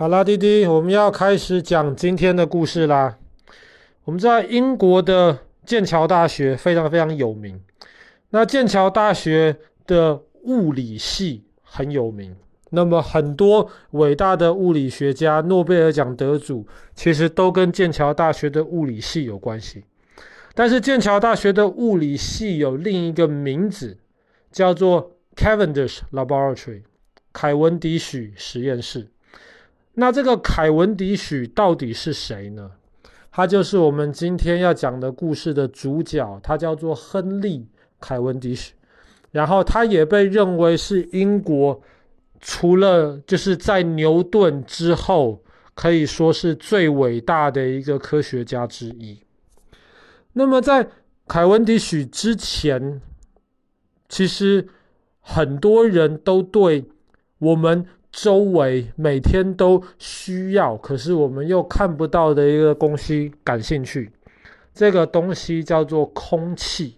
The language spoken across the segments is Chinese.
好啦，弟弟，我们要开始讲今天的故事啦。我们在英国的剑桥大学非常非常有名。那剑桥大学的物理系很有名，那么很多伟大的物理学家、诺贝尔奖得主，其实都跟剑桥大学的物理系有关系。但是剑桥大学的物理系有另一个名字，叫做 Cavendish Laboratory，凯文迪许实验室。那这个凯文迪许到底是谁呢？他就是我们今天要讲的故事的主角，他叫做亨利·凯文迪许。然后他也被认为是英国除了就是在牛顿之后，可以说是最伟大的一个科学家之一。那么在凯文迪许之前，其实很多人都对我们。周围每天都需要，可是我们又看不到的一个东西感兴趣，这个东西叫做空气。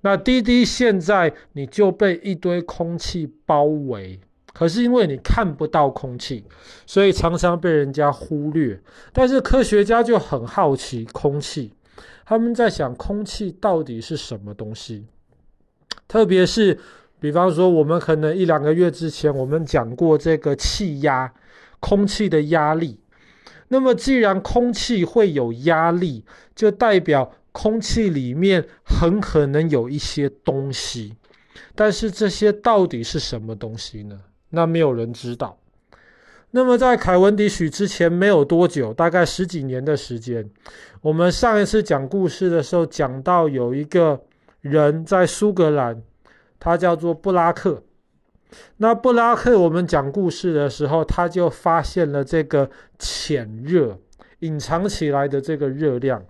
那滴滴现在你就被一堆空气包围，可是因为你看不到空气，所以常常被人家忽略。但是科学家就很好奇空气，他们在想空气到底是什么东西，特别是。比方说，我们可能一两个月之前，我们讲过这个气压，空气的压力。那么，既然空气会有压力，就代表空气里面很可能有一些东西。但是，这些到底是什么东西呢？那没有人知道。那么，在凯文迪许之前没有多久，大概十几年的时间，我们上一次讲故事的时候讲到有一个人在苏格兰。他叫做布拉克。那布拉克，我们讲故事的时候，他就发现了这个潜热，隐藏起来的这个热量。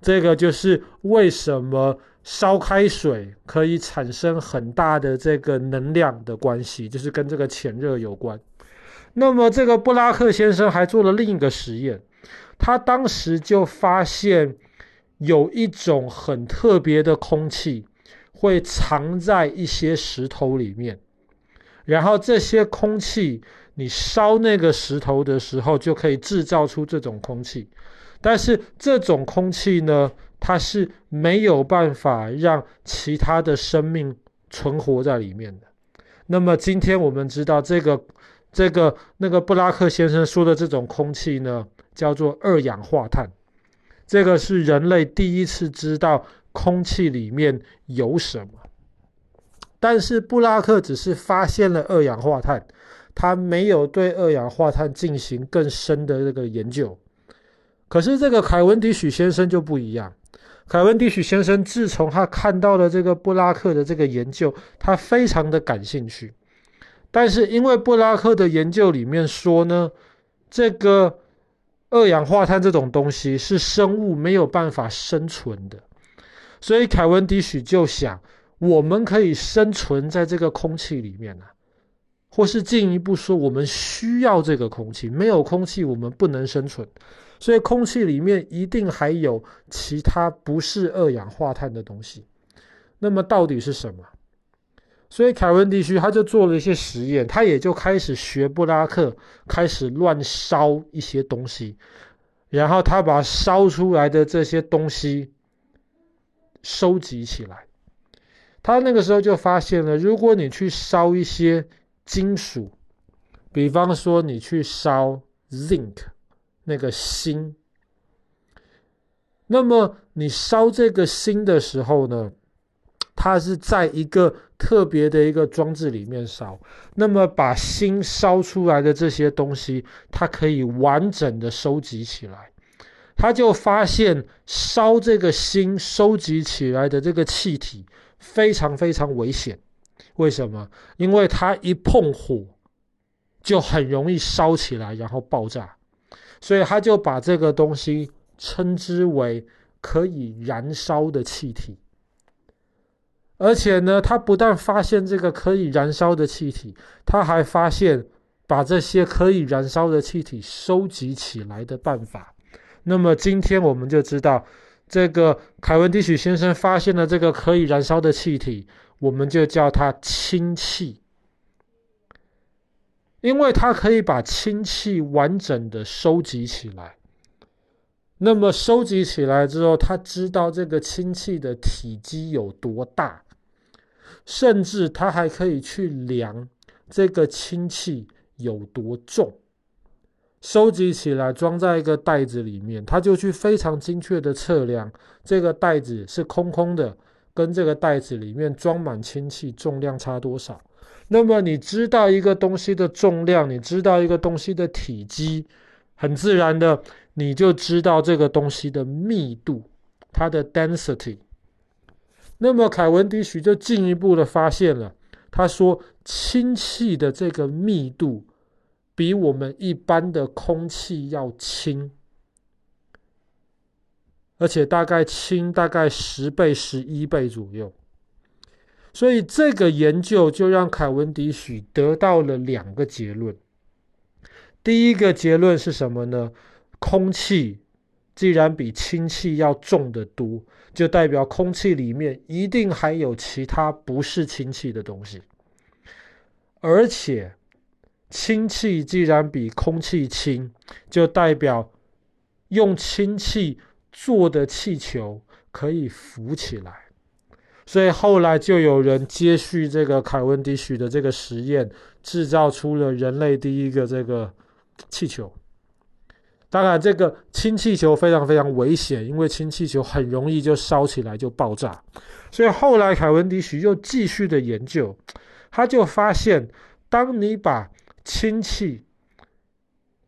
这个就是为什么烧开水可以产生很大的这个能量的关系，就是跟这个潜热有关。那么，这个布拉克先生还做了另一个实验，他当时就发现有一种很特别的空气。会藏在一些石头里面，然后这些空气，你烧那个石头的时候，就可以制造出这种空气。但是这种空气呢，它是没有办法让其他的生命存活在里面的。那么今天我们知道，这个这个那个布拉克先生说的这种空气呢，叫做二氧化碳。这个是人类第一次知道。空气里面有什么？但是布拉克只是发现了二氧化碳，他没有对二氧化碳进行更深的这个研究。可是这个凯文迪许先生就不一样。凯文迪许先生自从他看到了这个布拉克的这个研究，他非常的感兴趣。但是因为布拉克的研究里面说呢，这个二氧化碳这种东西是生物没有办法生存的。所以凯文迪许就想，我们可以生存在这个空气里面呢，或是进一步说，我们需要这个空气，没有空气我们不能生存。所以空气里面一定还有其他不是二氧化碳的东西。那么到底是什么？所以凯文迪许他就做了一些实验，他也就开始学布拉克，开始乱烧一些东西，然后他把烧出来的这些东西。收集起来，他那个时候就发现了，如果你去烧一些金属，比方说你去烧 zinc 那个锌，那么你烧这个锌的时候呢，它是在一个特别的一个装置里面烧，那么把锌烧出来的这些东西，它可以完整的收集起来。他就发现烧这个锌收集起来的这个气体非常非常危险，为什么？因为它一碰火就很容易烧起来，然后爆炸。所以他就把这个东西称之为可以燃烧的气体。而且呢，他不但发现这个可以燃烧的气体，他还发现把这些可以燃烧的气体收集起来的办法。那么今天我们就知道，这个凯文迪许先生发现了这个可以燃烧的气体，我们就叫它氢气。因为他可以把氢气完整的收集起来。那么收集起来之后，他知道这个氢气的体积有多大，甚至他还可以去量这个氢气有多重。收集起来装在一个袋子里面，他就去非常精确的测量这个袋子是空空的，跟这个袋子里面装满氢气重量差多少。那么你知道一个东西的重量，你知道一个东西的体积，很自然的。你就知道这个东西的密度，它的 density。那么凯文迪许就进一步的发现了，他说氢气的这个密度比我们一般的空气要轻，而且大概轻大概十倍、十一倍左右。所以这个研究就让凯文迪许得到了两个结论。第一个结论是什么呢？空气既然比氢气要重得多，就代表空气里面一定还有其他不是氢气的东西。而且，氢气既然比空气轻，就代表用氢气做的气球可以浮起来。所以后来就有人接续这个凯文迪许的这个实验，制造出了人类第一个这个气球。当然，这个氢气球非常非常危险，因为氢气球很容易就烧起来就爆炸。所以后来凯文迪许又继续的研究，他就发现，当你把氢气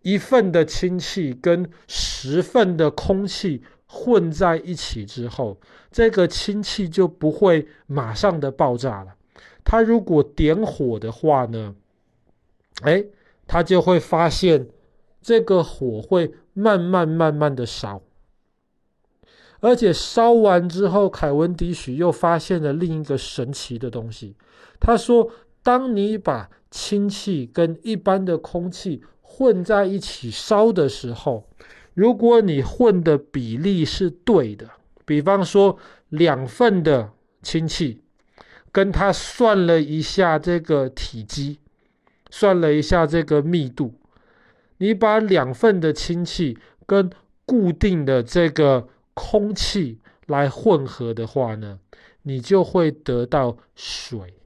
一份的氢气跟十份的空气混在一起之后，这个氢气就不会马上的爆炸了。它如果点火的话呢，哎，它就会发现。这个火会慢慢慢慢的烧，而且烧完之后，凯文迪许又发现了另一个神奇的东西。他说：“当你把氢气跟一般的空气混在一起烧的时候，如果你混的比例是对的，比方说两份的氢气，跟他算了一下这个体积，算了一下这个密度。”你把两份的氢气跟固定的这个空气来混合的话呢，你就会得到水。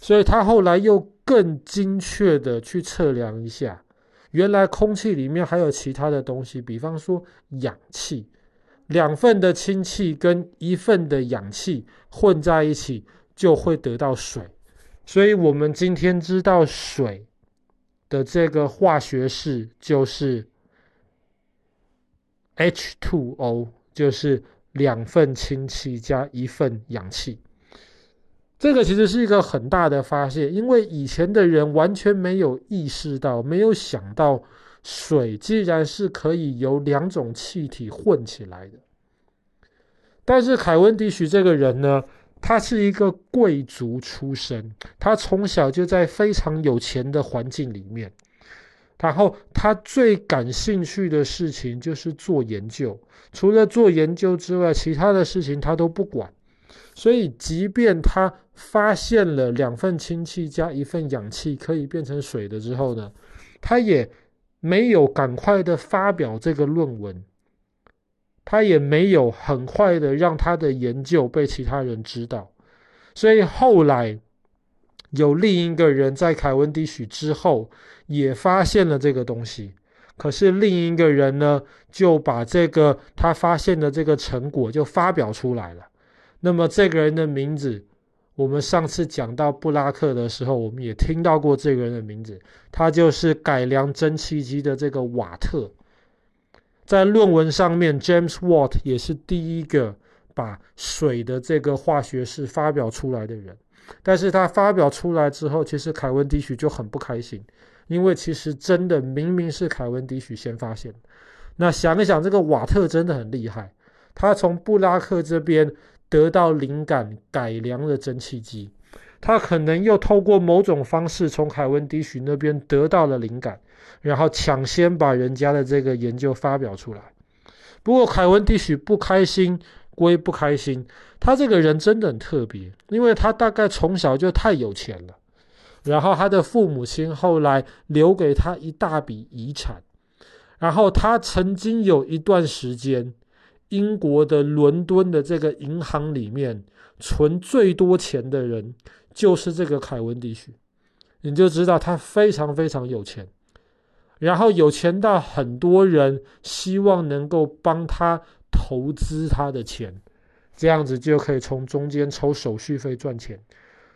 所以他后来又更精确的去测量一下，原来空气里面还有其他的东西，比方说氧气，两份的氢气跟一份的氧气混在一起就会得到水。所以我们今天知道水。的这个化学式就是 H2O，就是两份氢气加一份氧气。这个其实是一个很大的发现，因为以前的人完全没有意识到，没有想到水既然是可以由两种气体混起来的。但是凯文迪许这个人呢，他是一个贵族出身，他从小就在非常有钱的环境里面，然后他最感兴趣的事情就是做研究，除了做研究之外，其他的事情他都不管。所以，即便他发现了两份氢气加一份氧气可以变成水的之后呢，他也没有赶快的发表这个论文。他也没有很快的让他的研究被其他人知道，所以后来有另一个人在凯文迪许之后也发现了这个东西，可是另一个人呢，就把这个他发现的这个成果就发表出来了。那么这个人的名字，我们上次讲到布拉克的时候，我们也听到过这个人的名字，他就是改良蒸汽机的这个瓦特。在论文上面，James Watt 也是第一个把水的这个化学式发表出来的人。但是他发表出来之后，其实凯文迪许就很不开心，因为其实真的明明是凯文迪许先发现。那想一想，这个瓦特真的很厉害，他从布拉克这边得到灵感，改良了蒸汽机。他可能又透过某种方式从凯文迪许那边得到了灵感，然后抢先把人家的这个研究发表出来。不过凯文迪许不开心归不开心，他这个人真的很特别，因为他大概从小就太有钱了，然后他的父母亲后来留给他一大笔遗产，然后他曾经有一段时间，英国的伦敦的这个银行里面存最多钱的人就是这个凯文迪许，你就知道他非常非常有钱，然后有钱到很多人希望能够帮他投资他的钱，这样子就可以从中间抽手续费赚钱。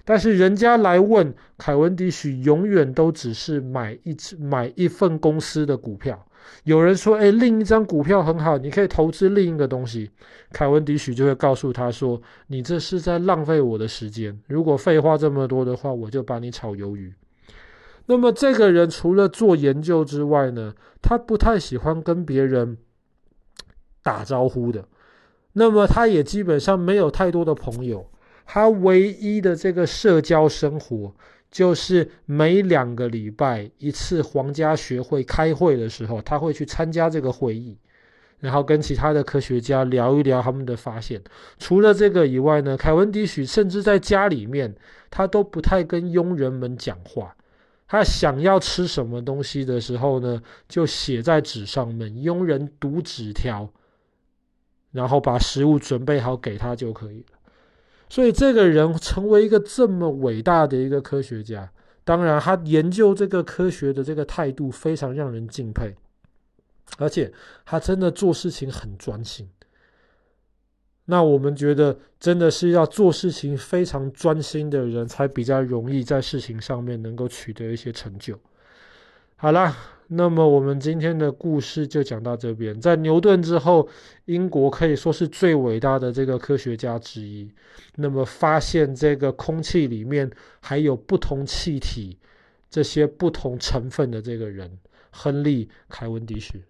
但是人家来问凯文迪许，永远都只是买一只买一份公司的股票。有人说：“哎，另一张股票很好，你可以投资另一个东西。”凯文迪许就会告诉他说：“你这是在浪费我的时间。如果废话这么多的话，我就把你炒鱿鱼。”那么这个人除了做研究之外呢，他不太喜欢跟别人打招呼的。那么他也基本上没有太多的朋友。他唯一的这个社交生活，就是每两个礼拜一次皇家学会开会的时候，他会去参加这个会议，然后跟其他的科学家聊一聊他们的发现。除了这个以外呢，凯文迪许甚至在家里面，他都不太跟佣人们讲话。他想要吃什么东西的时候呢，就写在纸上面，佣人读纸条，然后把食物准备好给他就可以了。所以这个人成为一个这么伟大的一个科学家，当然他研究这个科学的这个态度非常让人敬佩，而且他真的做事情很专心。那我们觉得真的是要做事情非常专心的人，才比较容易在事情上面能够取得一些成就。好啦。那么我们今天的故事就讲到这边。在牛顿之后，英国可以说是最伟大的这个科学家之一。那么发现这个空气里面还有不同气体这些不同成分的这个人，亨利·凯文迪许。